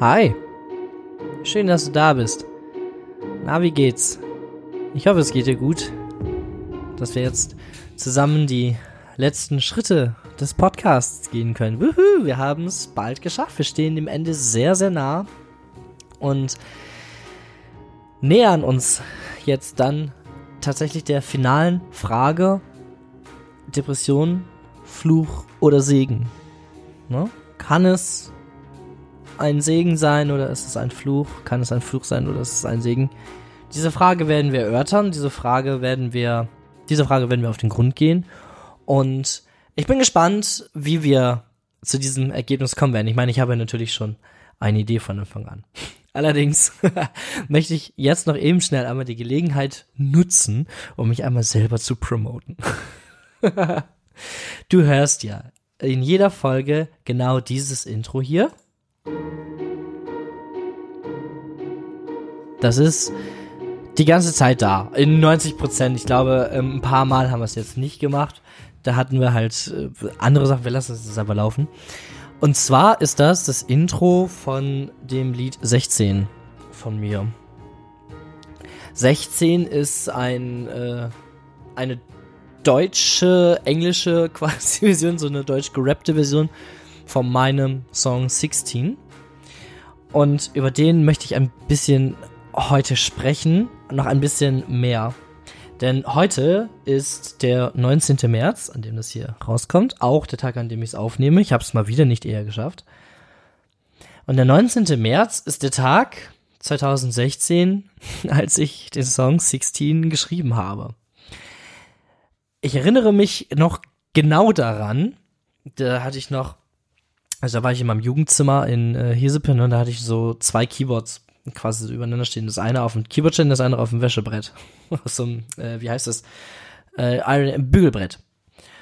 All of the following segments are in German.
Hi. Schön, dass du da bist. Na, wie geht's? Ich hoffe, es geht dir gut. Dass wir jetzt zusammen die letzten Schritte des Podcasts gehen können. Wuhu, wir haben es bald geschafft. Wir stehen dem Ende sehr, sehr nah und nähern uns jetzt dann tatsächlich der finalen Frage Depression, Fluch oder Segen. Ne? Kann es ein Segen sein oder ist es ein Fluch? Kann es ein Fluch sein oder ist es ein Segen? Diese Frage werden wir erörtern, diese Frage werden wir, diese Frage werden wir auf den Grund gehen. Und ich bin gespannt, wie wir zu diesem Ergebnis kommen werden. Ich meine, ich habe natürlich schon eine Idee von Anfang an. Allerdings möchte ich jetzt noch eben schnell einmal die Gelegenheit nutzen, um mich einmal selber zu promoten. du hörst ja in jeder Folge genau dieses Intro hier. Das ist die ganze Zeit da. In 90 Prozent. Ich glaube, ähm, ein paar Mal haben wir es jetzt nicht gemacht. Da hatten wir halt äh, andere Sachen. Wir lassen es einfach laufen. Und zwar ist das das Intro von dem Lied 16 von mir. 16 ist ein, äh, eine deutsche, englische quasi Version, so eine deutsch gerappte Version von meinem Song 16. Und über den möchte ich ein bisschen heute sprechen, noch ein bisschen mehr. Denn heute ist der 19. März, an dem das hier rauskommt, auch der Tag, an dem ich es aufnehme. Ich habe es mal wieder nicht eher geschafft. Und der 19. März ist der Tag 2016, als ich den Song 16 geschrieben habe. Ich erinnere mich noch genau daran, da hatte ich noch, also da war ich in meinem Jugendzimmer in äh, Hesepen und da hatte ich so zwei Keyboards quasi so übereinander stehen. Das eine auf dem Keyboard stehen, das andere auf dem Wäschebrett. Aus so einem, äh, wie heißt das? Äh, Iron, Bügelbrett.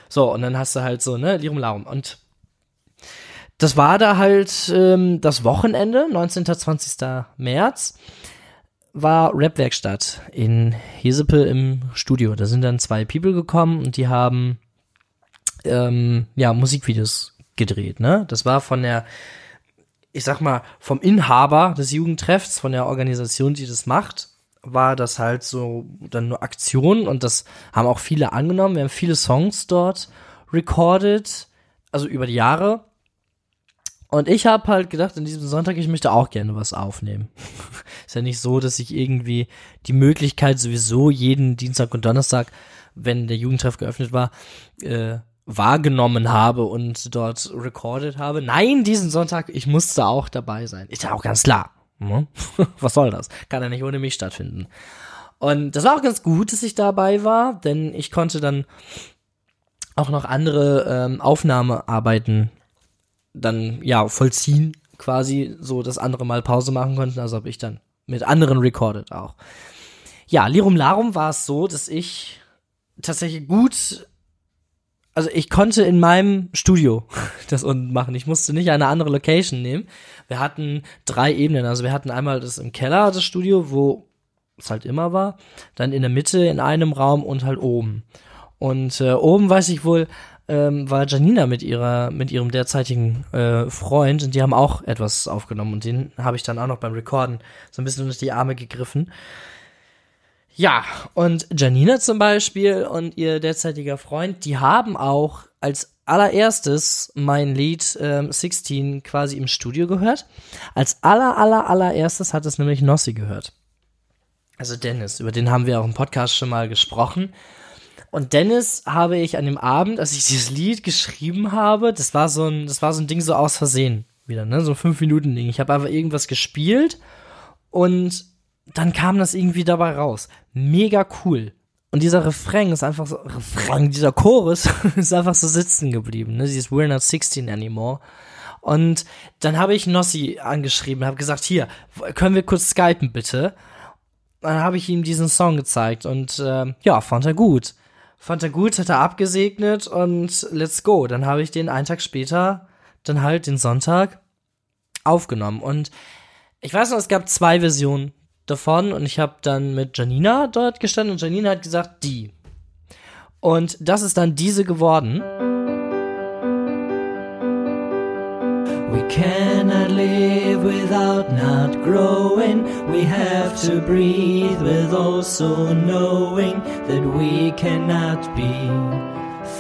So, und dann hast du halt so, ne, Lirum Larum. Und das war da halt ähm, das Wochenende, 19. 20. März, war Rapwerkstatt in Hesepe im Studio. Da sind dann zwei People gekommen und die haben ähm, ja Musikvideos gedreht, ne? Das war von der ich sag mal, vom Inhaber des Jugendtreffs, von der Organisation, die das macht, war das halt so dann nur Aktion und das haben auch viele angenommen. Wir haben viele Songs dort recorded, also über die Jahre. Und ich habe halt gedacht, an diesem Sonntag, ich möchte auch gerne was aufnehmen. Ist ja nicht so, dass ich irgendwie die Möglichkeit sowieso jeden Dienstag und Donnerstag, wenn der Jugendtreff geöffnet war, äh, wahrgenommen habe und dort recorded habe. Nein, diesen Sonntag, ich musste auch dabei sein. Ist ja auch ganz klar. Ne? Was soll das? Kann ja nicht ohne mich stattfinden. Und das war auch ganz gut, dass ich dabei war, denn ich konnte dann auch noch andere ähm, Aufnahmearbeiten dann ja vollziehen, quasi so, dass andere mal Pause machen konnten. Also habe ich dann mit anderen recorded auch. Ja, Lirum Larum war es so, dass ich tatsächlich gut also ich konnte in meinem Studio das unten machen. Ich musste nicht eine andere Location nehmen. Wir hatten drei Ebenen. Also wir hatten einmal das im Keller, das Studio, wo es halt immer war. Dann in der Mitte in einem Raum und halt oben. Und äh, oben weiß ich wohl, ähm, war Janina mit ihrer, mit ihrem derzeitigen äh, Freund und die haben auch etwas aufgenommen und den habe ich dann auch noch beim Recorden so ein bisschen unter die Arme gegriffen. Ja, und Janina zum Beispiel und ihr derzeitiger Freund, die haben auch als allererstes mein Lied ähm, 16 quasi im Studio gehört. Als aller, aller, allererstes hat es nämlich Nossi gehört. Also Dennis, über den haben wir auch im Podcast schon mal gesprochen. Und Dennis habe ich an dem Abend, als ich dieses Lied geschrieben habe, das war so ein, das war so ein Ding so aus Versehen wieder, ne, so ein fünf Minuten Ding. Ich habe einfach irgendwas gespielt und dann kam das irgendwie dabei raus. Mega cool. Und dieser Refrain ist einfach so, Refrain, dieser Chorus ist einfach so sitzen geblieben, ne? Dieses We're not 16 anymore. Und dann habe ich Nossi angeschrieben, habe gesagt, hier, können wir kurz skypen bitte? Dann habe ich ihm diesen Song gezeigt und äh, ja, fand er gut. Fand er gut, hat er abgesegnet und let's go. Dann habe ich den einen Tag später, dann halt den Sonntag, aufgenommen. Und ich weiß noch, es gab zwei Versionen davon und ich habe dann mit Janina dort gestanden und Janina hat gesagt, die. Und das ist dann diese geworden. We cannot live with without not growing. We have to breathe with also knowing that we cannot be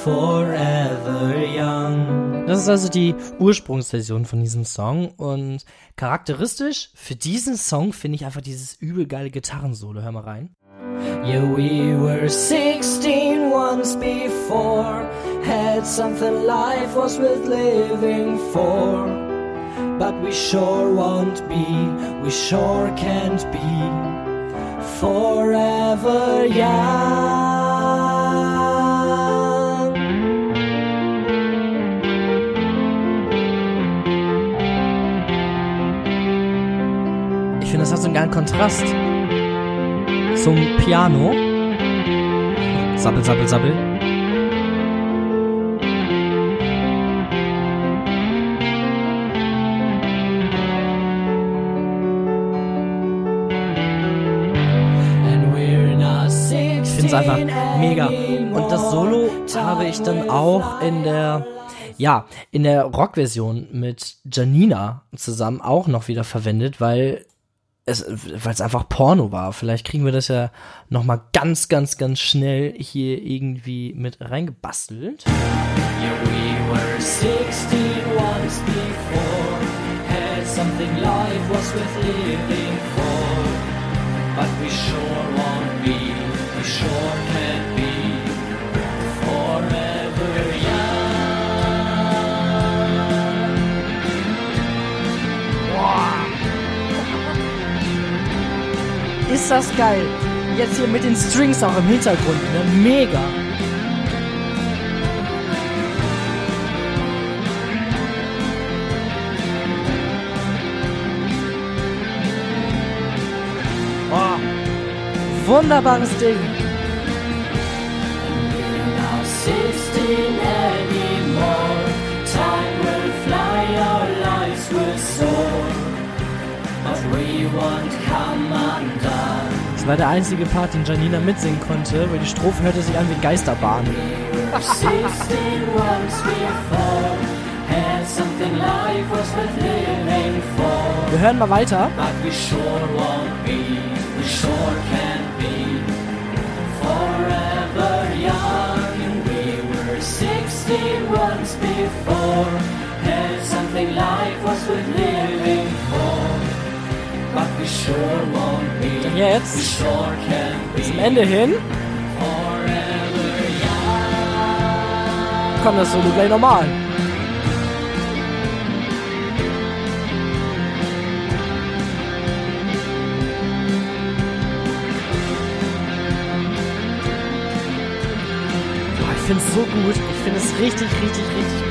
forever young. Das ist also die Ursprungsversion von diesem Song und charakteristisch für diesen Song finde ich einfach dieses übel geile Gitarrensolo. Hör mal rein. Yeah, we were 16 once before, had something life was worth living for. But we sure won't be, we sure can't be forever young. Ich finde, das hat so einen geilen Kontrast zum Piano. Sabbel, sabbel, sabbel. Ich finde es einfach mega. Und das Solo habe ich dann auch in der ja, in der Rockversion mit Janina zusammen auch noch wieder verwendet, weil weil es einfach Porno war. Vielleicht kriegen wir das ja noch mal ganz, ganz, ganz schnell hier irgendwie mit reingebastelt. Yeah, we were 16 once before, had something life was worth living for, but we sure won't be, we sure can't Ist das geil. Jetzt hier mit den Strings auch im Hintergrund. Ne? Mega. Oh. Wunderbares Ding. War der einzige Part, den Janina mitsingen konnte, weil die Strophe hörte sich an wie Geisterbahn. Wir hören mal weiter. sure won't jetzt zum Ende hin. Kommt das Solo gleich normal. Ich finde es so gut. Ich finde es richtig, richtig, richtig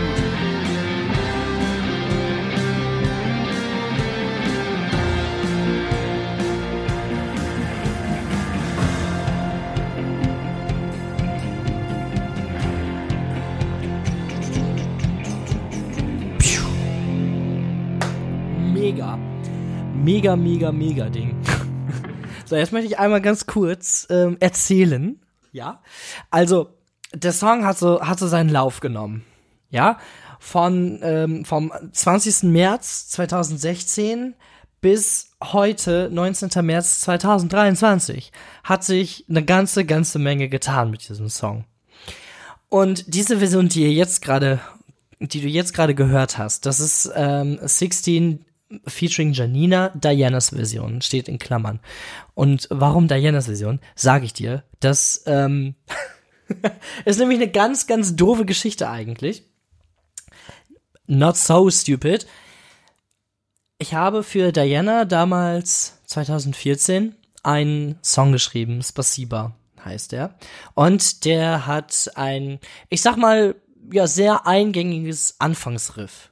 Mega, mega, mega Ding. so, jetzt möchte ich einmal ganz kurz ähm, erzählen. Ja. Also, der Song hat so, hat so seinen Lauf genommen. Ja, von ähm, vom 20. März 2016 bis heute, 19. März 2023, hat sich eine ganze, ganze Menge getan mit diesem Song. Und diese Version, die ihr jetzt gerade, die du jetzt gerade gehört hast, das ist ähm, 16 featuring Janina, Dianas Version, steht in Klammern. Und warum Dianas Version? Sage ich dir, dass ähm, ist nämlich eine ganz, ganz doofe Geschichte eigentlich. Not so stupid. Ich habe für Diana damals 2014 einen Song geschrieben, Spasiba heißt er. Und der hat ein, ich sag mal, ja, sehr eingängiges Anfangsriff.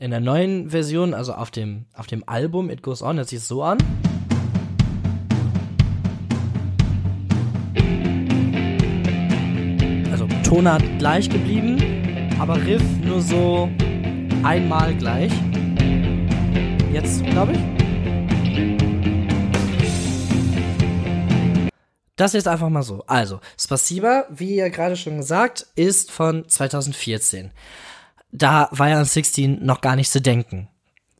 In der neuen Version, also auf dem, auf dem Album It Goes On, hört sich es so an. Also Tonart gleich geblieben, aber Riff nur so einmal gleich. Jetzt, glaube ich. Das jetzt einfach mal so. Also, Spasiba, wie ja gerade schon gesagt, ist von 2014. Da war ja an 16 noch gar nicht zu denken.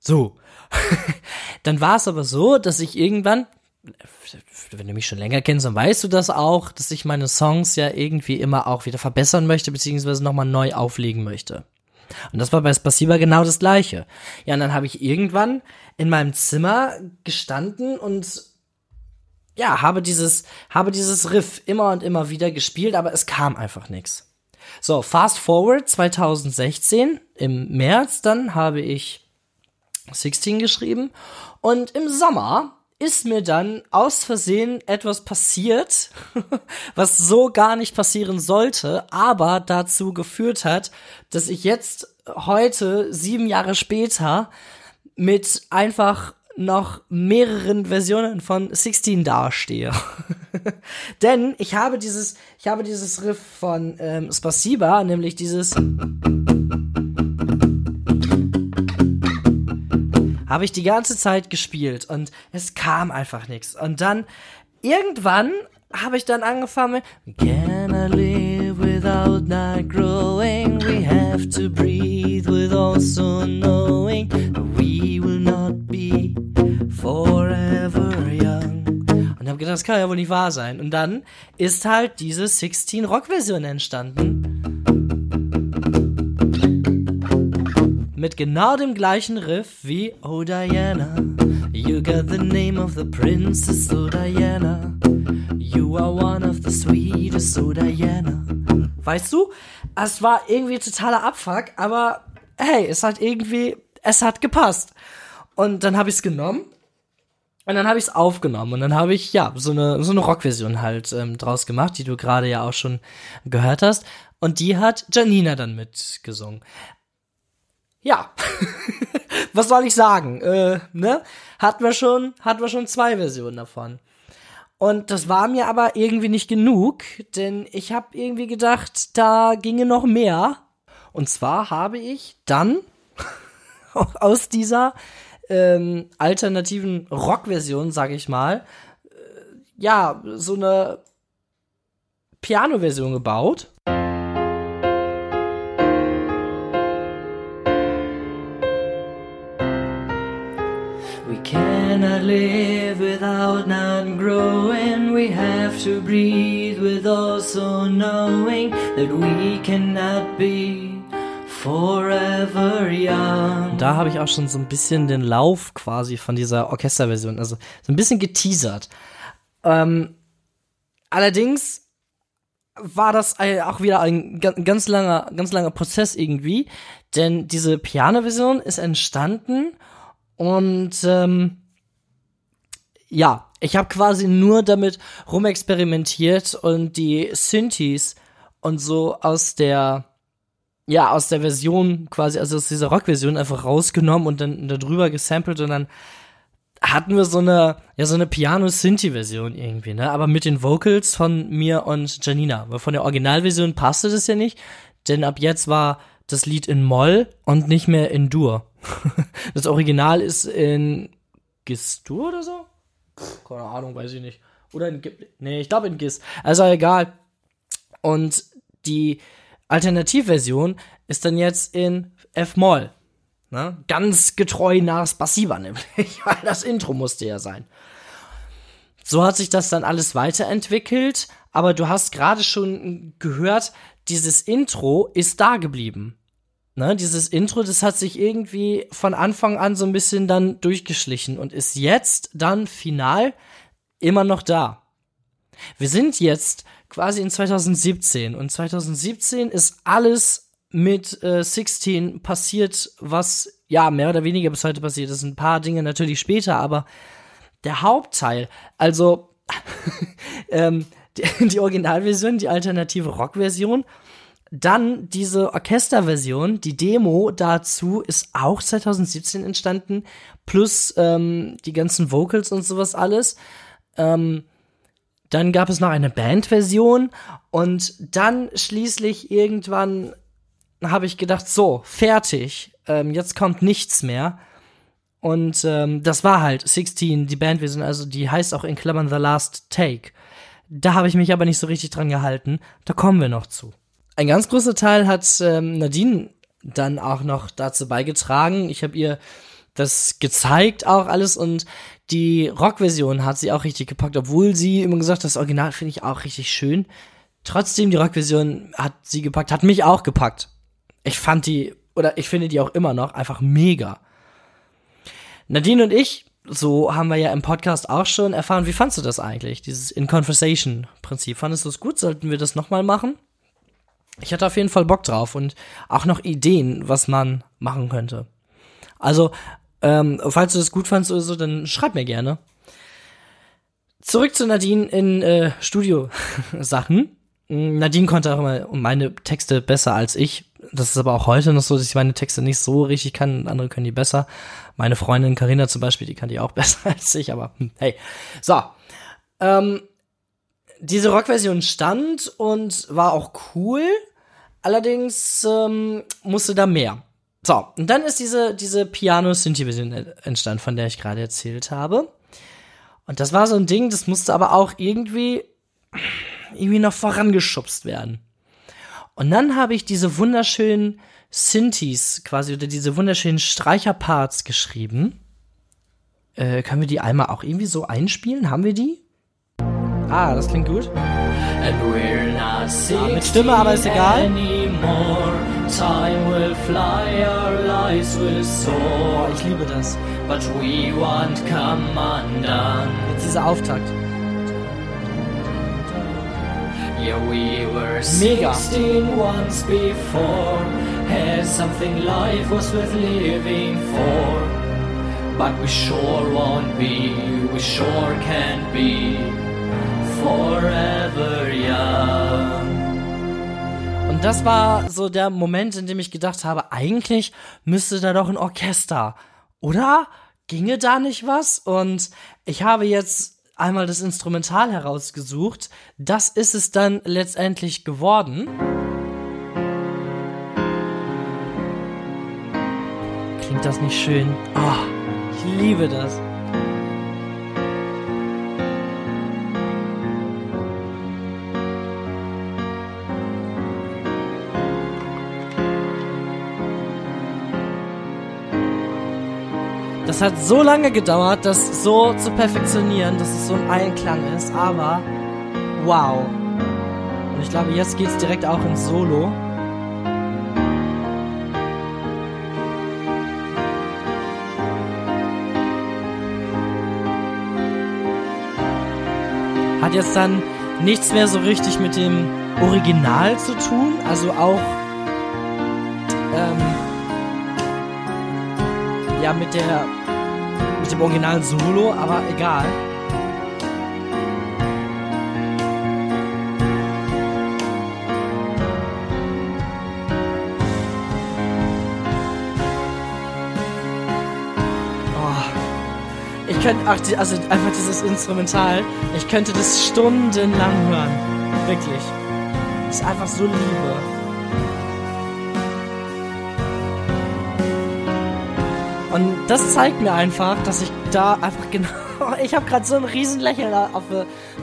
So. dann war es aber so, dass ich irgendwann, wenn du mich schon länger kennst, dann weißt du das auch, dass ich meine Songs ja irgendwie immer auch wieder verbessern möchte, beziehungsweise nochmal neu auflegen möchte. Und das war bei Spasiba genau das gleiche. Ja, und dann habe ich irgendwann in meinem Zimmer gestanden und ja, habe dieses, habe dieses Riff immer und immer wieder gespielt, aber es kam einfach nichts. So, fast forward 2016, im März dann habe ich 16 geschrieben. Und im Sommer ist mir dann aus Versehen etwas passiert, was so gar nicht passieren sollte, aber dazu geführt hat, dass ich jetzt heute, sieben Jahre später, mit einfach noch mehreren Versionen von 16 dastehe. Denn ich habe dieses, ich habe dieses Riff von ähm, Spasiba, nämlich dieses habe ich die ganze Zeit gespielt und es kam einfach nichts. Und dann irgendwann habe ich dann angefangen Can I live without not growing? We have to breathe with also knowing we will not be forever young. Und habe gedacht, das kann ja wohl nicht wahr sein. Und dann ist halt diese 16 Rock-Version entstanden mit genau dem gleichen Riff wie Oh Diana. You got the name of the princess, oh Diana. You are one of the sweetest, oh Diana. Weißt du, es war irgendwie totaler Abfuck, aber hey, es hat irgendwie, es hat gepasst. Und dann habe ich es genommen und dann habe ich es aufgenommen und dann habe ich ja so eine so eine Rockversion halt ähm, draus gemacht, die du gerade ja auch schon gehört hast. Und die hat Janina dann mitgesungen ja, was soll ich sagen? Äh, ne? Hatten wir schon, hatten wir schon zwei Versionen davon. Und das war mir aber irgendwie nicht genug, denn ich habe irgendwie gedacht, da ginge noch mehr. Und zwar habe ich dann aus dieser ähm, alternativen Rock-Version, sag ich mal, äh, ja, so eine Piano-Version gebaut. cannot live without not growing. We have to breathe with also knowing that we cannot be forever young. Da habe ich auch schon so ein bisschen den Lauf quasi von dieser Orchesterversion, also so ein bisschen geteasert. Ähm, allerdings war das auch wieder ein ganz langer, ganz langer Prozess irgendwie, denn diese Piano-Version ist entstanden und ähm, ja, ich habe quasi nur damit rumexperimentiert und die Synthes und so aus der ja, aus der Version quasi, also aus dieser Rock-Version einfach rausgenommen und dann darüber gesampelt und dann hatten wir so eine, ja, so eine Piano-Synthi-Version irgendwie, ne? Aber mit den Vocals von mir und Janina. Weil von der Originalversion passte das ja nicht, denn ab jetzt war das Lied in Moll und nicht mehr in Dur. das Original ist in Gis-Dur oder so? keine Ahnung, weiß ich nicht. Oder in Gis. Nee, ich glaube in Gis. Also egal. Und die Alternativversion ist dann jetzt in F-Moll. Ne? Ganz getreu nach Spasiba nämlich, weil das Intro musste ja sein. So hat sich das dann alles weiterentwickelt, aber du hast gerade schon gehört, dieses Intro ist da geblieben. Ne, dieses Intro, das hat sich irgendwie von Anfang an so ein bisschen dann durchgeschlichen und ist jetzt dann final immer noch da. Wir sind jetzt quasi in 2017 und 2017 ist alles mit äh, 16 passiert, was ja mehr oder weniger bis heute passiert ist. Ein paar Dinge natürlich später, aber der Hauptteil, also ähm, die, die Originalversion, die alternative Rockversion, dann diese Orchesterversion, die Demo dazu ist auch 2017 entstanden, plus ähm, die ganzen Vocals und sowas alles. Ähm, dann gab es noch eine Bandversion und dann schließlich irgendwann habe ich gedacht, so, fertig, ähm, jetzt kommt nichts mehr. Und ähm, das war halt 16, die Bandversion, also die heißt auch in Klammern The Last Take. Da habe ich mich aber nicht so richtig dran gehalten. Da kommen wir noch zu. Ein ganz großer Teil hat ähm, Nadine dann auch noch dazu beigetragen. Ich habe ihr das gezeigt auch alles und die Rockversion hat sie auch richtig gepackt, obwohl sie immer gesagt hat, das Original finde ich auch richtig schön. Trotzdem, die Rockversion hat sie gepackt, hat mich auch gepackt. Ich fand die, oder ich finde die auch immer noch einfach mega. Nadine und ich, so haben wir ja im Podcast auch schon erfahren, wie fandst du das eigentlich, dieses In-Conversation-Prinzip? Fandest du es gut? Sollten wir das nochmal machen? Ich hatte auf jeden Fall Bock drauf und auch noch Ideen, was man machen könnte. Also, ähm, falls du das gut fandst oder so, dann schreib mir gerne. Zurück zu Nadine in äh, Studio-Sachen. Nadine konnte auch immer meine Texte besser als ich. Das ist aber auch heute noch so, dass ich meine Texte nicht so richtig kann. Andere können die besser. Meine Freundin Karina zum Beispiel, die kann die auch besser als ich. Aber hm, hey, so. Ähm, diese Rockversion stand und war auch cool. Allerdings ähm, musste da mehr. So, und dann ist diese, diese Piano-Synthi-Version entstanden, von der ich gerade erzählt habe. Und das war so ein Ding, das musste aber auch irgendwie, irgendwie noch vorangeschubst werden. Und dann habe ich diese wunderschönen Synthes quasi, oder diese wunderschönen Streicherparts geschrieben. Äh, können wir die einmal auch irgendwie so einspielen? Haben wir die? Ah, das klingt gut. Ja, mit Stimme, aber ist egal. Time will fly, our lives will soar. Ich liebe das. But we won't come undone. Jetzt dieser Auftakt. Yeah, we were Mega. 16 once before. Had something life was worth living for. But we sure won't be, we sure can't be forever young. Und das war so der Moment, in dem ich gedacht habe, eigentlich müsste da doch ein Orchester, oder? Ginge da nicht was? Und ich habe jetzt einmal das Instrumental herausgesucht. Das ist es dann letztendlich geworden. Klingt das nicht schön? Oh, ich liebe das. Das hat so lange gedauert, das so zu perfektionieren, dass es so ein Einklang ist, aber wow. Und ich glaube, jetzt geht's direkt auch ins Solo. Hat jetzt dann nichts mehr so richtig mit dem Original zu tun, also auch ähm, ja mit der mit dem originalen Solo, aber egal. Oh. Ich könnte, ach, also einfach dieses Instrumental, ich könnte das stundenlang hören. Wirklich. Ist einfach so Liebe. Und das zeigt mir einfach, dass ich da einfach genau. Ich habe gerade so ein Riesenlächeln auf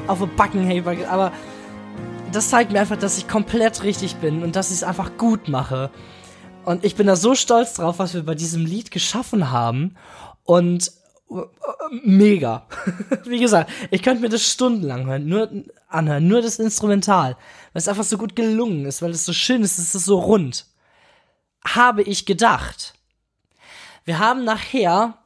auf die Backen, hey, aber das zeigt mir einfach, dass ich komplett richtig bin und dass ich es einfach gut mache. Und ich bin da so stolz drauf, was wir bei diesem Lied geschaffen haben. Und äh, mega. Wie gesagt, ich könnte mir das stundenlang hören, nur anhören, nur das Instrumental, weil es einfach so gut gelungen ist, weil es so schön ist, es ist so rund. Habe ich gedacht. Wir haben nachher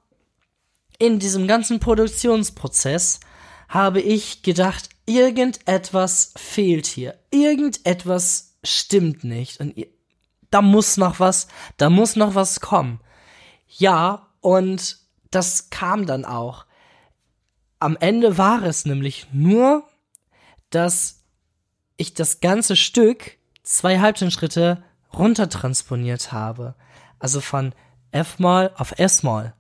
in diesem ganzen Produktionsprozess habe ich gedacht, irgendetwas fehlt hier. Irgendetwas stimmt nicht. Und da muss noch was, da muss noch was kommen. Ja, und das kam dann auch. Am Ende war es nämlich nur, dass ich das ganze Stück zwei Halbtonschritte runtertransponiert habe. Also von F-Mal auf S-Mal.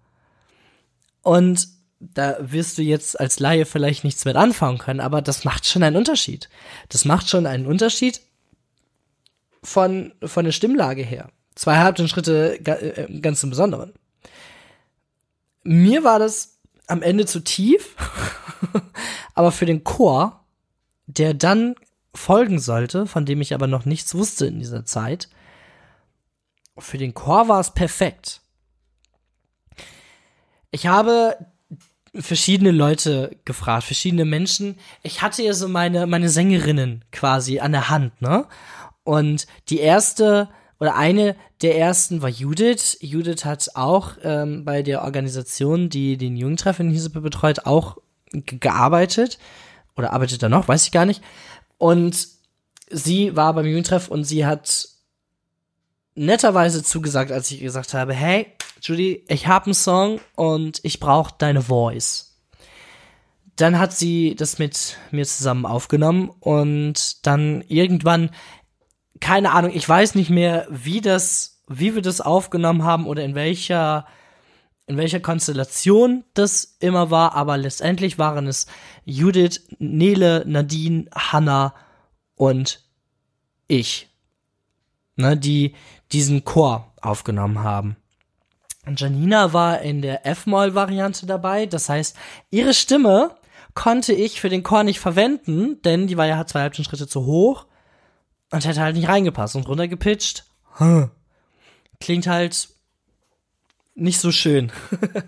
Und da wirst du jetzt als Laie vielleicht nichts mit anfangen können, aber das macht schon einen Unterschied. Das macht schon einen Unterschied von, von der Stimmlage her. Zwei Halbtonschritte äh, ganz im Besonderen. Mir war das am Ende zu tief, aber für den Chor der dann folgen sollte, von dem ich aber noch nichts wusste in dieser Zeit. Für den Chor war es perfekt. Ich habe verschiedene Leute gefragt, verschiedene Menschen. Ich hatte ja so meine, meine Sängerinnen quasi an der Hand, ne? Und die erste oder eine der ersten war Judith. Judith hat auch ähm, bei der Organisation, die den Jugendtreff in Hisepe betreut, auch gearbeitet. Oder arbeitet da noch, weiß ich gar nicht. Und sie war beim Jugendtreff und sie hat netterweise zugesagt, als ich gesagt habe, hey, Judy, ich habe einen Song und ich brauche deine Voice. Dann hat sie das mit mir zusammen aufgenommen und dann irgendwann, keine Ahnung, ich weiß nicht mehr, wie das, wie wir das aufgenommen haben oder in welcher, in welcher Konstellation das immer war, aber letztendlich waren es Judith, Nele, Nadine, Hannah und ich, ne, die diesen Chor aufgenommen haben. Janina war in der F-Moll-Variante dabei. Das heißt, ihre Stimme konnte ich für den Chor nicht verwenden, denn die war ja zwei Schritte zu hoch und hätte halt nicht reingepasst und runtergepitcht. Hm. Klingt halt nicht so schön.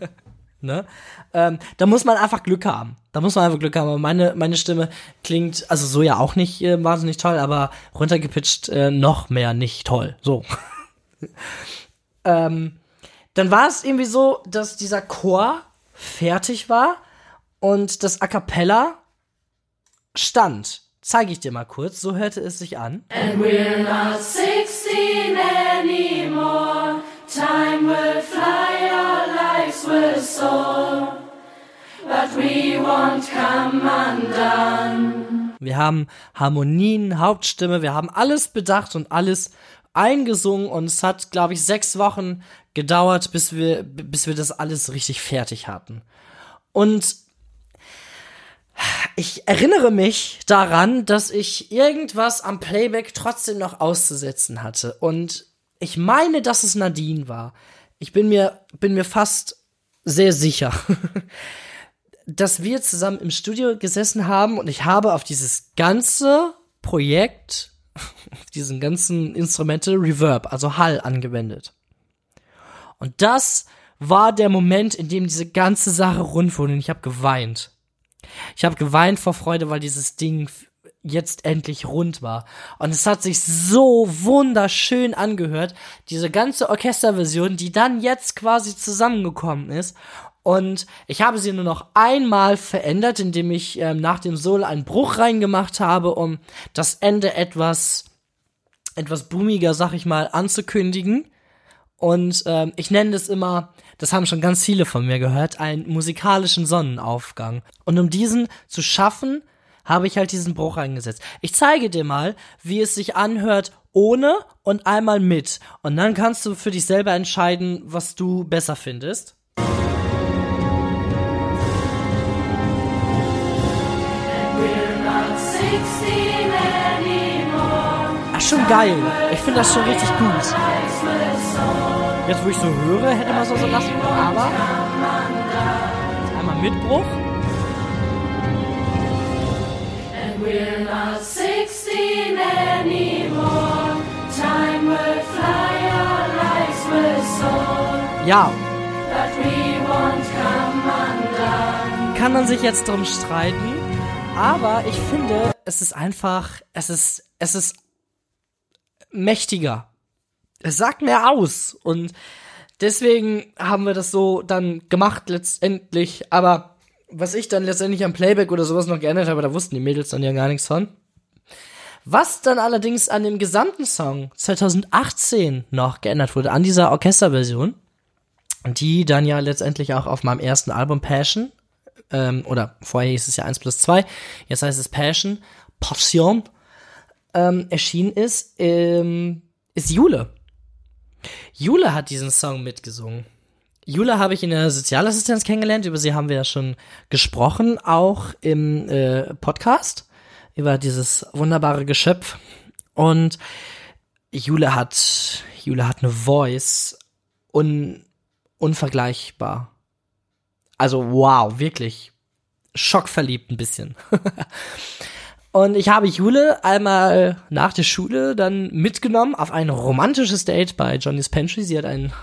ne? Ähm, da muss man einfach Glück haben. Da muss man einfach Glück haben. Meine, meine Stimme klingt, also so ja auch nicht äh, wahnsinnig toll, aber runtergepitcht äh, noch mehr nicht toll. So. ähm, dann war es irgendwie so, dass dieser Chor fertig war und das A cappella stand. Zeige ich dir mal kurz, so hörte es sich an. And we're not 16 anymore. Time will fly, our lives will soar. But we won't come undone. Wir haben Harmonien, Hauptstimme, wir haben alles bedacht und alles eingesungen und es hat, glaube ich, sechs Wochen gedauert, bis wir, bis wir das alles richtig fertig hatten. Und ich erinnere mich daran, dass ich irgendwas am Playback trotzdem noch auszusetzen hatte. Und ich meine, dass es Nadine war. Ich bin mir, bin mir fast sehr sicher, dass wir zusammen im Studio gesessen haben und ich habe auf dieses ganze Projekt, auf diesen ganzen Instrumente Reverb, also Hall angewendet. Und das war der Moment, in dem diese ganze Sache rund wurde und ich habe geweint. Ich habe geweint vor Freude, weil dieses Ding jetzt endlich rund war. Und es hat sich so wunderschön angehört, diese ganze Orchesterversion, die dann jetzt quasi zusammengekommen ist. Und ich habe sie nur noch einmal verändert, indem ich ähm, nach dem Solo einen Bruch reingemacht habe, um das Ende etwas, etwas boomiger, sag ich mal, anzukündigen. Und ähm, ich nenne das immer, das haben schon ganz viele von mir gehört, einen musikalischen Sonnenaufgang. Und um diesen zu schaffen, habe ich halt diesen Bruch eingesetzt. Ich zeige dir mal, wie es sich anhört ohne und einmal mit. Und dann kannst du für dich selber entscheiden, was du besser findest. Ach, schon geil. Ich finde das schon richtig gut. Jetzt, wo ich so höre, hätte man auch so lassen. Aber einmal Mitbruch. And we're not 16 anymore. Time will fly, our lives will soar. Ja. But we won't come undone. Kann man sich jetzt drum streiten. Aber ich finde, es ist einfach, es ist, es ist mächtiger es sagt mehr aus. Und deswegen haben wir das so dann gemacht letztendlich. Aber was ich dann letztendlich am Playback oder sowas noch geändert habe, da wussten die Mädels dann ja gar nichts von. Was dann allerdings an dem gesamten Song 2018 noch geändert wurde, an dieser Orchesterversion, die dann ja letztendlich auch auf meinem ersten Album Passion, ähm, oder vorher hieß es ja 1 plus 2, jetzt heißt es Passion, Passion, ähm, erschienen ist, ähm, ist Jule. Jule hat diesen Song mitgesungen. Jule habe ich in der Sozialassistenz kennengelernt, über sie haben wir ja schon gesprochen, auch im äh, Podcast, über dieses wunderbare Geschöpf. Und Jule hat, Jule hat eine Voice un, unvergleichbar. Also wow, wirklich schockverliebt ein bisschen. Und ich habe Jule einmal nach der Schule dann mitgenommen auf ein romantisches Date bei Johnny's Pantry. Sie hat ein,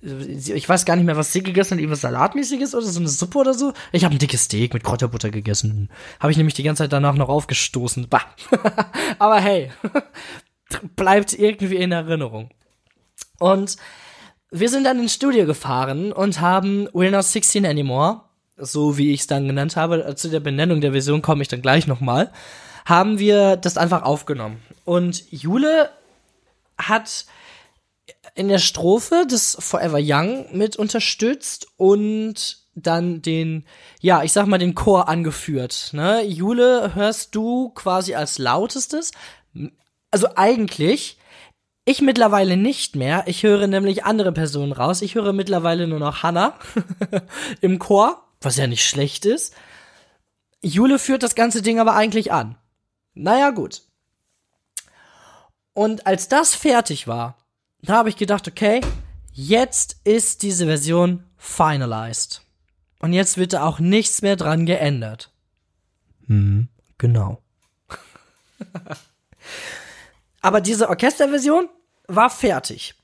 ich weiß gar nicht mehr, was sie gegessen hat, irgendwas Salatmäßiges oder so eine Suppe oder so. Ich habe ein dickes Steak mit Kräuterbutter gegessen. Habe ich nämlich die ganze Zeit danach noch aufgestoßen. Bah. Aber hey, bleibt irgendwie in Erinnerung. Und wir sind dann ins Studio gefahren und haben We're Not 16 Anymore, so wie ich es dann genannt habe, zu der Benennung der Version komme ich dann gleich nochmal, haben wir das einfach aufgenommen. Und Jule hat in der Strophe das Forever Young mit unterstützt und dann den, ja, ich sag mal, den Chor angeführt. Ne? Jule hörst du quasi als lautestes. Also eigentlich ich mittlerweile nicht mehr. Ich höre nämlich andere Personen raus. Ich höre mittlerweile nur noch Hannah im Chor, was ja nicht schlecht ist. Jule führt das ganze Ding aber eigentlich an. Naja, gut. Und als das fertig war, da habe ich gedacht, okay, jetzt ist diese Version finalized. Und jetzt wird da auch nichts mehr dran geändert. Hm, genau. Aber diese Orchesterversion, war fertig.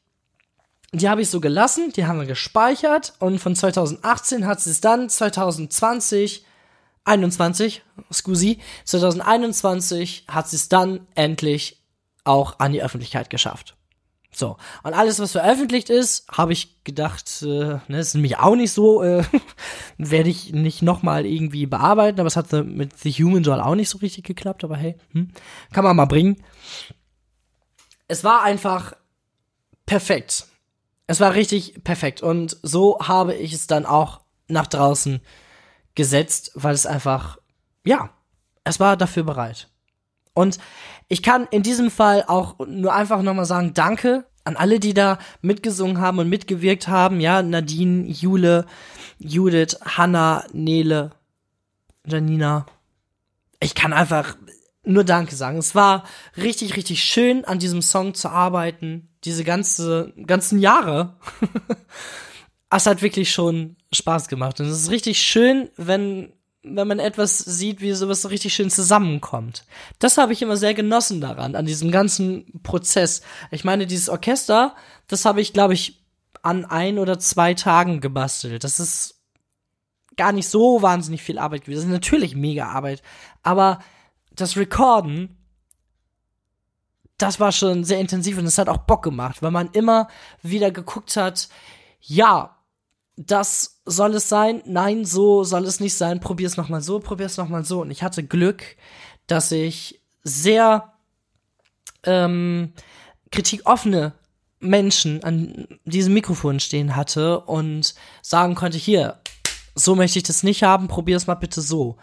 Die habe ich so gelassen, die haben wir gespeichert und von 2018 hat sie es dann 2020, 21, scusi, 2021 hat sie es dann endlich auch an die Öffentlichkeit geschafft. So, und alles, was veröffentlicht ist, habe ich gedacht, äh, ne, ist nämlich auch nicht so, äh, werde ich nicht nochmal irgendwie bearbeiten, aber es hat mit The Human Doll auch nicht so richtig geklappt, aber hey, hm, kann man mal bringen es war einfach perfekt. Es war richtig perfekt. Und so habe ich es dann auch nach draußen gesetzt, weil es einfach, ja, es war dafür bereit. Und ich kann in diesem Fall auch nur einfach nochmal sagen, danke an alle, die da mitgesungen haben und mitgewirkt haben. Ja, Nadine, Jule, Judith, Hanna, Nele, Janina. Ich kann einfach nur Danke sagen. Es war richtig, richtig schön, an diesem Song zu arbeiten. Diese ganze, ganzen Jahre. es hat wirklich schon Spaß gemacht. Und es ist richtig schön, wenn, wenn man etwas sieht, wie sowas so richtig schön zusammenkommt. Das habe ich immer sehr genossen daran, an diesem ganzen Prozess. Ich meine, dieses Orchester, das habe ich, glaube ich, an ein oder zwei Tagen gebastelt. Das ist gar nicht so wahnsinnig viel Arbeit gewesen. Das ist natürlich mega Arbeit. Aber das Recorden, das war schon sehr intensiv und es hat auch Bock gemacht, weil man immer wieder geguckt hat, ja, das soll es sein, nein, so soll es nicht sein, probier es nochmal so, probier es nochmal so. Und ich hatte Glück, dass ich sehr ähm, kritikoffene Menschen an diesem Mikrofon stehen hatte und sagen konnte, hier, so möchte ich das nicht haben, probier es mal bitte so.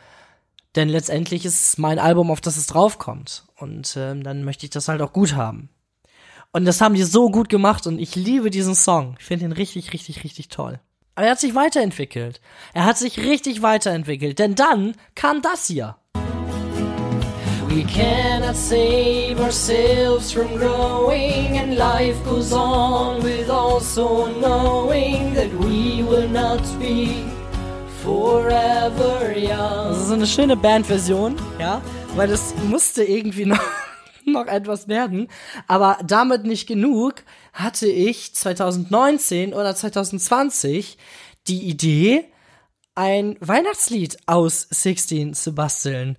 Denn letztendlich ist es mein Album, auf das es draufkommt. Und ähm, dann möchte ich das halt auch gut haben. Und das haben die so gut gemacht und ich liebe diesen Song. Ich finde ihn richtig, richtig, richtig toll. Aber er hat sich weiterentwickelt. Er hat sich richtig weiterentwickelt. Denn dann kam das hier. We cannot save ourselves from growing, and life goes on with also knowing that we will not be Forever Young. Das ist so eine schöne Bandversion, ja, weil das musste irgendwie noch, noch etwas werden. Aber damit nicht genug hatte ich 2019 oder 2020 die Idee, ein Weihnachtslied aus 16 zu basteln.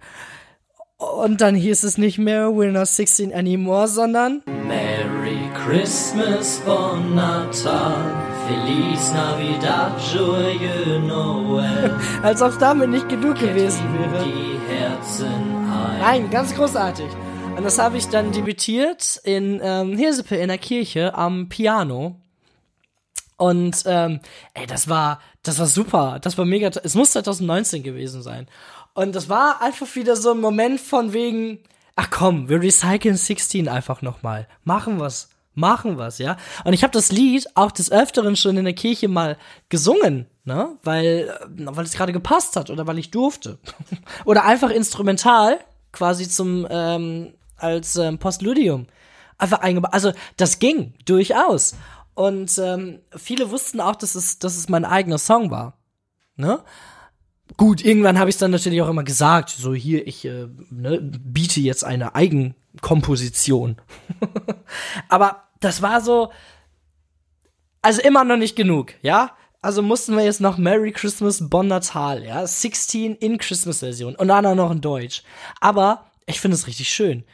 Und dann hieß es nicht mehr We're not 16 anymore, sondern Merry Christmas, Bon Natal. Feliz Navidad, Joyeux Noel. Als ob damit nicht genug gewesen wäre. Die Herzen ein. Nein, ganz großartig. Und das habe ich dann debütiert in ähm, Hirsepe in der Kirche am Piano. Und ähm, ey, das war, das war super. Das war mega. Es muss 2019 gewesen sein. Und das war einfach wieder so ein Moment von wegen, ach komm, wir recyceln 16 einfach nochmal. Machen wir's machen was, ja. Und ich habe das Lied auch des Öfteren schon in der Kirche mal gesungen, ne, weil, äh, weil es gerade gepasst hat oder weil ich durfte. oder einfach instrumental, quasi zum, ähm, als ähm, Postludium. Einfach eingebaut. Also, das ging durchaus. Und ähm, viele wussten auch, dass es, dass es mein eigener Song war. Ne? gut, irgendwann habe ich es dann natürlich auch immer gesagt, so hier, ich äh, ne, biete jetzt eine Eigenkomposition. Aber das war so, also immer noch nicht genug, ja? Also mussten wir jetzt noch Merry Christmas Bon Natal, ja? 16 in Christmas-Version und dann auch noch in Deutsch. Aber ich finde es richtig schön.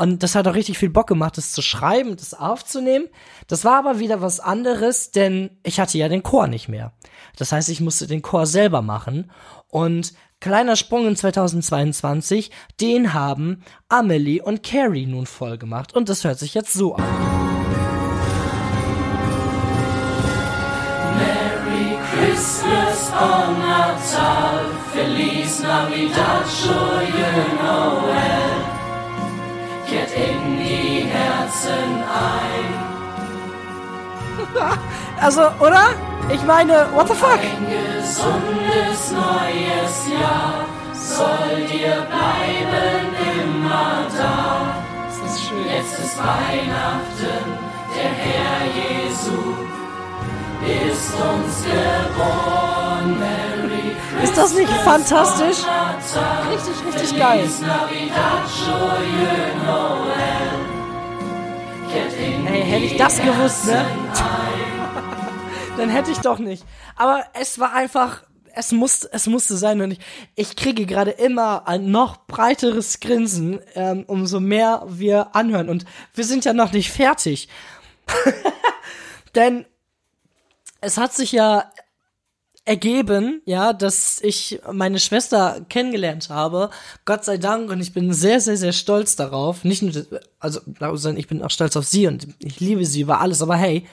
Und das hat auch richtig viel Bock gemacht, das zu schreiben, das aufzunehmen. Das war aber wieder was anderes, denn ich hatte ja den Chor nicht mehr. Das heißt, ich musste den Chor selber machen. Und kleiner Sprung in 2022, den haben Amelie und Carrie nun voll gemacht. Und das hört sich jetzt so an. Merry Christmas, Bon Natal, Feliz Navidad, Joyeux Noel. Kehrt in die Herzen ein. also, oder? Ich meine, what the fuck? Ein gesundes neues Jahr soll dir bleiben immer da. Das ist schön. Jetzt ist Weihnachten, der Herr Jesu ist uns geboren. Ist das nicht fantastisch? Richtig, richtig geil. Ey, hätte ich das gewusst, ne? Dann hätte ich doch nicht. Aber es war einfach, es musste, es musste sein und ich, ich kriege gerade immer ein noch breiteres Grinsen, ähm, umso mehr wir anhören. Und wir sind ja noch nicht fertig. Denn es hat sich ja ergeben, ja, dass ich meine Schwester kennengelernt habe. Gott sei Dank und ich bin sehr, sehr, sehr stolz darauf. Nicht nur, also, sondern ich bin auch stolz auf sie und ich liebe sie über alles. Aber hey,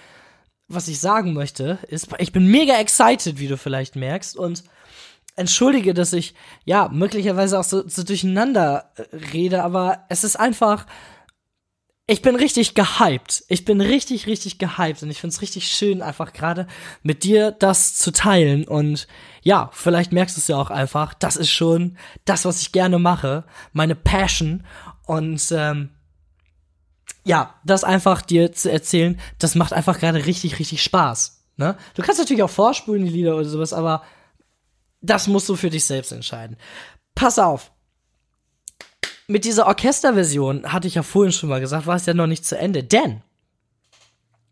was ich sagen möchte, ist, ich bin mega excited, wie du vielleicht merkst und entschuldige, dass ich ja möglicherweise auch so, so durcheinander äh, rede, aber es ist einfach, ich bin richtig gehypt. Ich bin richtig, richtig gehypt und ich find's richtig schön, einfach gerade mit dir das zu teilen. Und ja, vielleicht merkst du es ja auch einfach, das ist schon das, was ich gerne mache, meine Passion. Und ähm, ja, das einfach dir zu erzählen, das macht einfach gerade richtig, richtig Spaß. Ne? Du kannst natürlich auch vorspulen, die Lieder oder sowas, aber das musst du für dich selbst entscheiden. Pass auf mit dieser Orchesterversion, hatte ich ja vorhin schon mal gesagt, war es ja noch nicht zu Ende. Denn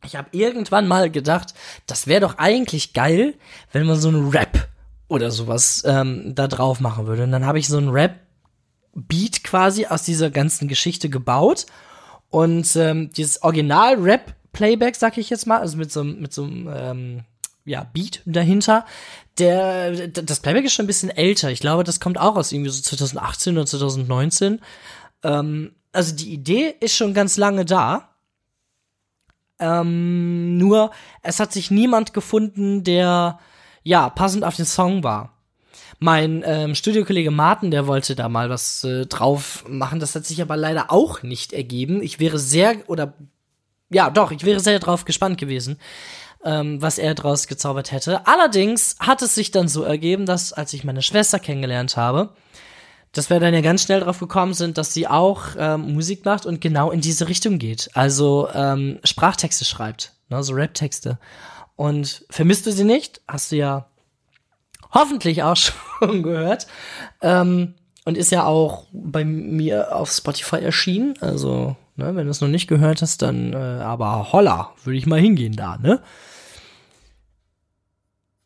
ich habe irgendwann mal gedacht, das wäre doch eigentlich geil, wenn man so einen Rap oder sowas ähm, da drauf machen würde. Und dann habe ich so einen Rap-Beat quasi aus dieser ganzen Geschichte gebaut. Und ähm, dieses Original-Rap-Playback, sag ich jetzt mal, also mit so, mit so einem ähm, ja, Beat dahinter, der, das Playback ist schon ein bisschen älter. Ich glaube, das kommt auch aus irgendwie so 2018 oder 2019. Ähm, also die Idee ist schon ganz lange da. Ähm, nur, es hat sich niemand gefunden, der, ja, passend auf den Song war. Mein ähm, Studiokollege Martin, der wollte da mal was äh, drauf machen. Das hat sich aber leider auch nicht ergeben. Ich wäre sehr, oder, ja, doch, ich wäre sehr drauf gespannt gewesen ähm, was er draus gezaubert hätte. Allerdings hat es sich dann so ergeben, dass als ich meine Schwester kennengelernt habe, dass wir dann ja ganz schnell drauf gekommen sind, dass sie auch ähm, Musik macht und genau in diese Richtung geht. Also ähm, Sprachtexte schreibt, ne, so Rap-Texte. Und vermisst du sie nicht? Hast du ja hoffentlich auch schon gehört. Ähm, und ist ja auch bei mir auf Spotify erschienen. Also, ne, wenn du es noch nicht gehört hast, dann äh, aber holla, würde ich mal hingehen da, ne?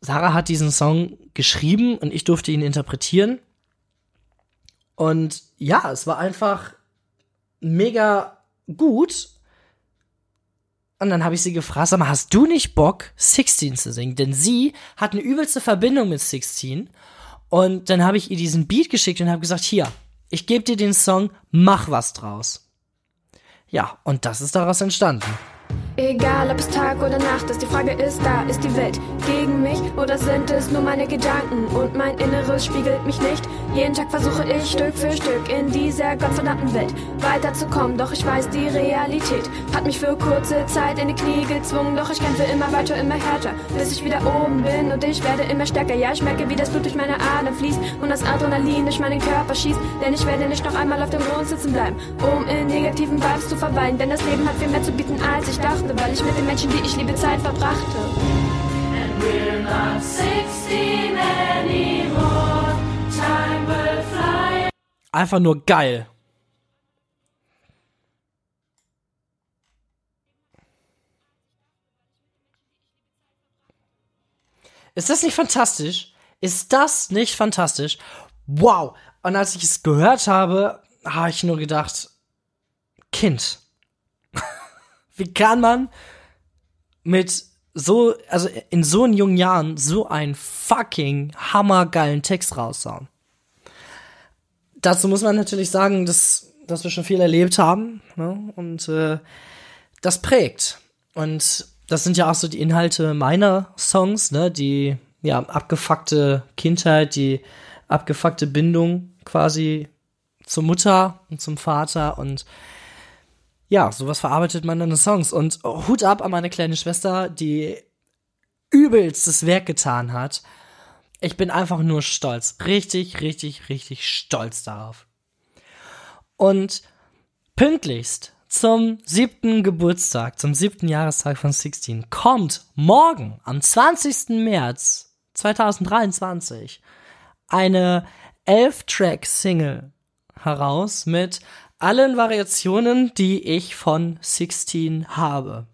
Sarah hat diesen Song geschrieben und ich durfte ihn interpretieren. Und ja, es war einfach mega gut. Und dann habe ich sie gefragt, sag mal, hast du nicht Bock, 16 zu singen? Denn sie hat eine übelste Verbindung mit 16. Und dann habe ich ihr diesen Beat geschickt und habe gesagt, hier, ich gebe dir den Song, mach was draus. Ja, und das ist daraus entstanden. Egal ob es Tag oder Nacht ist, die Frage ist, da ist die Welt gegen mich oder sind es nur meine Gedanken? Und mein Inneres spiegelt mich nicht. Jeden Tag versuche ich Stück für Stück in dieser gottverdammten Welt weiterzukommen, doch ich weiß, die Realität hat mich für kurze Zeit in die Knie gezwungen, doch ich kämpfe immer weiter, immer härter, bis ich wieder oben bin. Und ich werde immer stärker. Ja, ich merke, wie das Blut durch meine Adern fließt und das Adrenalin durch meinen Körper schießt, denn ich werde nicht noch einmal auf dem Grund sitzen bleiben, um in negativen Vibes zu verweilen, denn das Leben hat viel mehr zu bieten, als ich dachte weil ich mit den Menschen, die ich liebe, Zeit verbrachte. And we're not 16 anymore. einfach nur geil. Ist das nicht fantastisch? Ist das nicht fantastisch? Wow! Und als ich es gehört habe, habe ich nur gedacht, Kind, wie kann man mit so, also in so jungen Jahren so einen fucking hammergeilen Text raushauen? Dazu muss man natürlich sagen, dass, dass wir schon viel erlebt haben ne? und äh, das prägt. Und das sind ja auch so die Inhalte meiner Songs, ne, die ja abgefuckte Kindheit, die abgefuckte Bindung quasi zur Mutter und zum Vater und ja, sowas verarbeitet man in den Songs und Hut ab an meine kleine Schwester, die übelstes Werk getan hat. Ich bin einfach nur stolz, richtig, richtig, richtig stolz darauf. Und pünktlichst zum siebten Geburtstag, zum siebten Jahrestag von 16, kommt morgen am 20. März 2023 eine Elf-Track-Single heraus mit allen Variationen, die ich von 16 habe.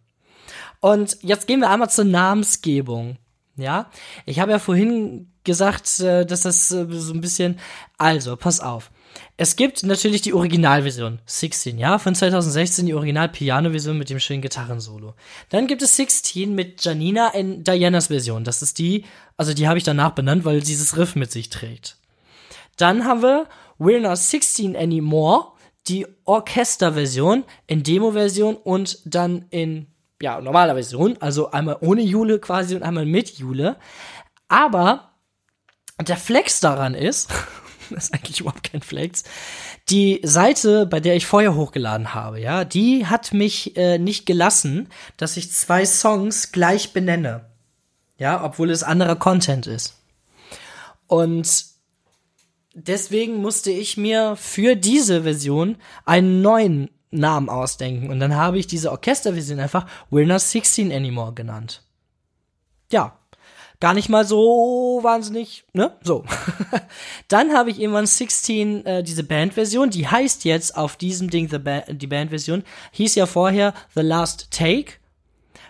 Und jetzt gehen wir einmal zur Namensgebung. Ja, ich habe ja vorhin gesagt, äh, dass das äh, so ein bisschen. Also, pass auf. Es gibt natürlich die Originalversion 16, ja, von 2016 die Original-Piano-Version mit dem schönen Gitarrensolo. Dann gibt es 16 mit Janina in Dianas Version. Das ist die, also die habe ich danach benannt, weil dieses Riff mit sich trägt. Dann haben wir We're Not 16 Anymore, die Orchesterversion in Demo-Version und dann in ja, normaler Version, also einmal ohne Jule quasi und einmal mit Jule. Aber der Flex daran ist, das ist eigentlich überhaupt kein Flex. Die Seite, bei der ich vorher hochgeladen habe, ja, die hat mich äh, nicht gelassen, dass ich zwei Songs gleich benenne. Ja, obwohl es anderer Content ist. Und deswegen musste ich mir für diese Version einen neuen Namen ausdenken. Und dann habe ich diese Orchesterversion einfach We're Not 16 Anymore genannt. Ja, gar nicht mal so wahnsinnig, ne? So. Dann habe ich irgendwann 16 äh, diese Bandversion, die heißt jetzt auf diesem Ding the ba die Bandversion, hieß ja vorher The Last Take,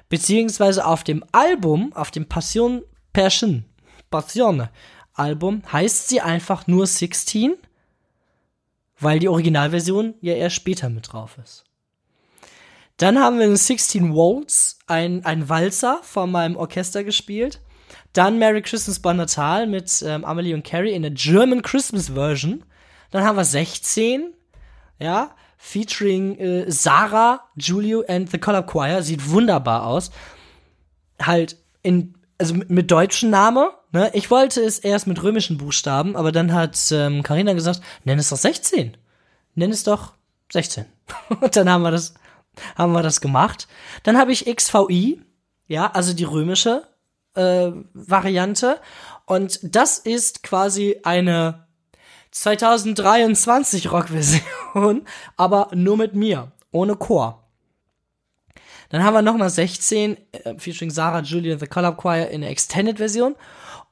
beziehungsweise auf dem Album, auf dem Passion Passion Passion Album heißt sie einfach nur 16, weil die Originalversion ja erst später mit drauf ist. Dann haben wir in 16 Volts ein, ein Walzer von meinem Orchester gespielt. Dann Merry Christmas Bon Natal mit ähm, Amelie und Carrie in der German Christmas Version. Dann haben wir 16, ja, featuring äh, Sarah, Julio and the Color Choir. Sieht wunderbar aus. Halt in, also mit, deutschen Name. Ne? Ich wollte es erst mit römischen Buchstaben, aber dann hat ähm, Carina gesagt, nenn es doch 16. Nenn es doch 16. und dann haben wir das, haben wir das gemacht. Dann habe ich XVI, ja, also die römische äh, Variante. Und das ist quasi eine 2023 Rockversion, aber nur mit mir, ohne Chor. Dann haben wir nochmal 16, äh, featuring Sarah, Julian, The Color Choir in der Extended Version.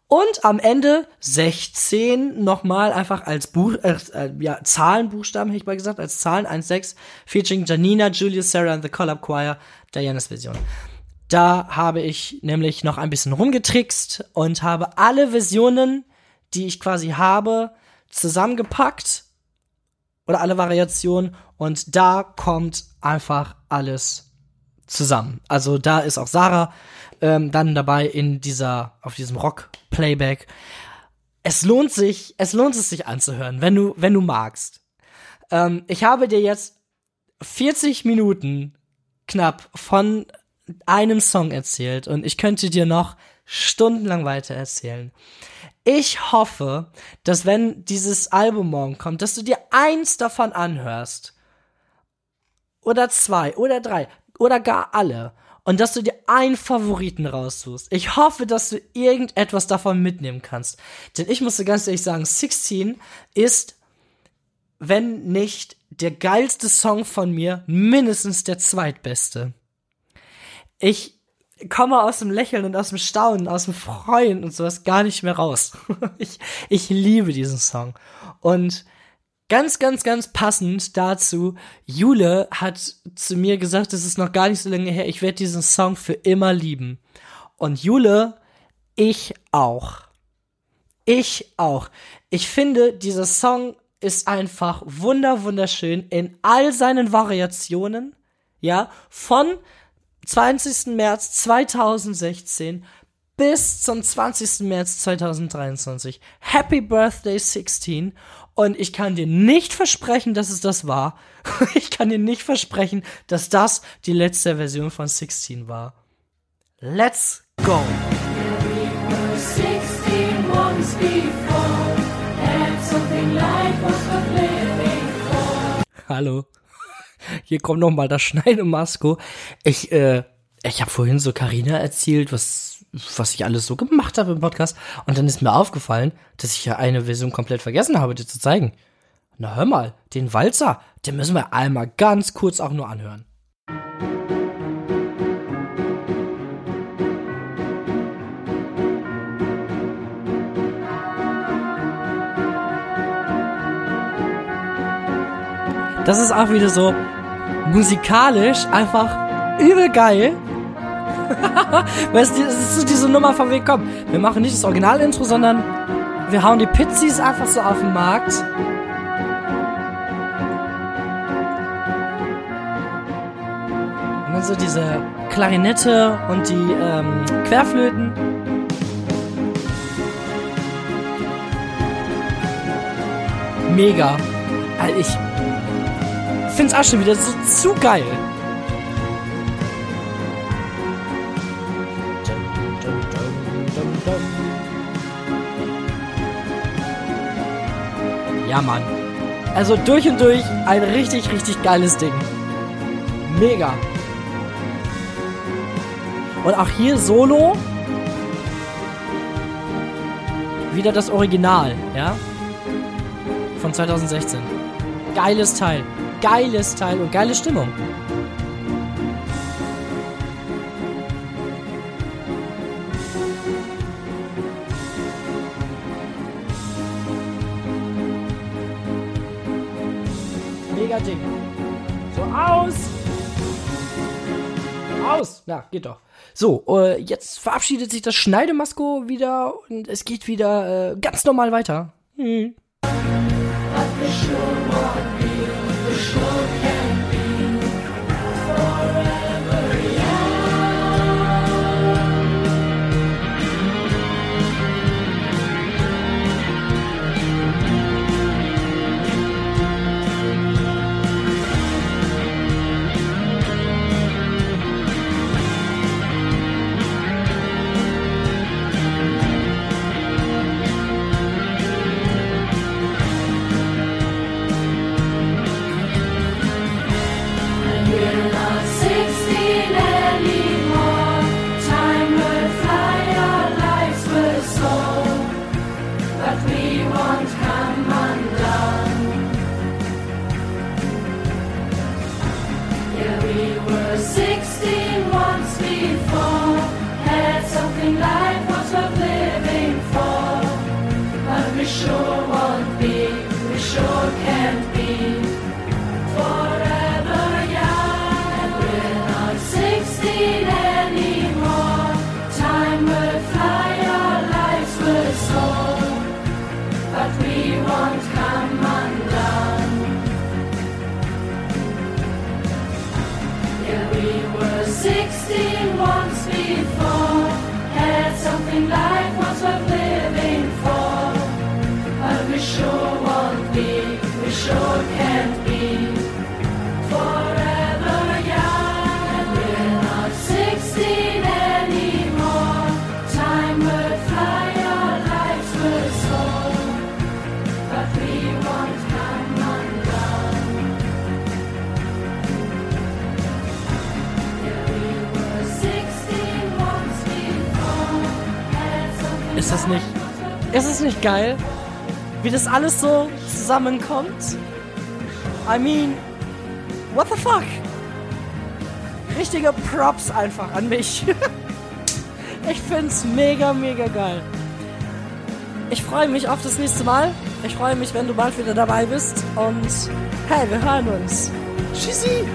Und am Ende 16 nochmal einfach als Buch, äh, äh, ja, Zahlenbuchstaben, hätte ich mal gesagt, als Zahlen 1,6, featuring Janina, Julius, Sarah and the Collab Choir, Dianas Version. Da habe ich nämlich noch ein bisschen rumgetrickst und habe alle Versionen, die ich quasi habe, zusammengepackt oder alle Variationen und da kommt einfach alles zusammen. Also da ist auch Sarah ähm, dann dabei in dieser auf diesem Rock Playback. Es lohnt sich, es lohnt es sich anzuhören, wenn du wenn du magst. Ähm, ich habe dir jetzt 40 Minuten knapp von einem Song erzählt und ich könnte dir noch stundenlang weiter erzählen. Ich hoffe, dass wenn dieses Album morgen kommt, dass du dir eins davon anhörst. Oder zwei, oder drei, oder gar alle. Und dass du dir einen Favoriten raussuchst. Ich hoffe, dass du irgendetwas davon mitnehmen kannst. Denn ich muss dir ganz ehrlich sagen, 16 ist, wenn nicht der geilste Song von mir, mindestens der zweitbeste ich komme aus dem Lächeln und aus dem Staunen, aus dem Freuen und sowas gar nicht mehr raus. ich, ich liebe diesen Song. Und Ganz, ganz, ganz passend dazu, Jule hat zu mir gesagt, es ist noch gar nicht so lange her, ich werde diesen Song für immer lieben. Und Jule, ich auch. Ich auch. Ich finde, dieser Song ist einfach wunder, wunderschön in all seinen Variationen. Ja, von 20. März 2016 bis zum 20. März 2023. Happy Birthday 16. Und ich kann dir nicht versprechen, dass es das war. Ich kann dir nicht versprechen, dass das die letzte Version von 16 war. Let's go! 16 once before, had something like was worth living for. Hallo. Hier kommt noch mal das Schneidemasko. Ich, äh, ich habe vorhin so Karina erzählt, was, was ich alles so gemacht habe im Podcast. Und dann ist mir aufgefallen, dass ich ja eine Version komplett vergessen habe, dir zu zeigen. Na hör mal, den Walzer, den müssen wir einmal ganz kurz auch nur anhören. Das ist auch wieder so musikalisch einfach übel geil. weißt du, es ist so diese Nummer von wegen, komm, wir machen nicht das Originalintro, sondern wir hauen die Pizzis einfach so auf den Markt. Und dann so diese Klarinette und die ähm, Querflöten. Mega. Also ich find's auch schon wieder so zu geil. Ja, Mann. Also durch und durch ein richtig, richtig geiles Ding. Mega. Und auch hier Solo. Wieder das Original, ja? Von 2016. Geiles Teil. Geiles Teil und geile Stimmung. Na, geht doch. So, äh, jetzt verabschiedet sich das Schneidemasko wieder und es geht wieder äh, ganz normal weiter. Hm. Ist es nicht geil, wie das alles so zusammenkommt? I mean, what the fuck? Richtige Props einfach an mich. ich find's mega, mega geil. Ich freue mich auf das nächste Mal. Ich freue mich, wenn du bald wieder dabei bist. Und hey, wir hören uns. Tschüssi!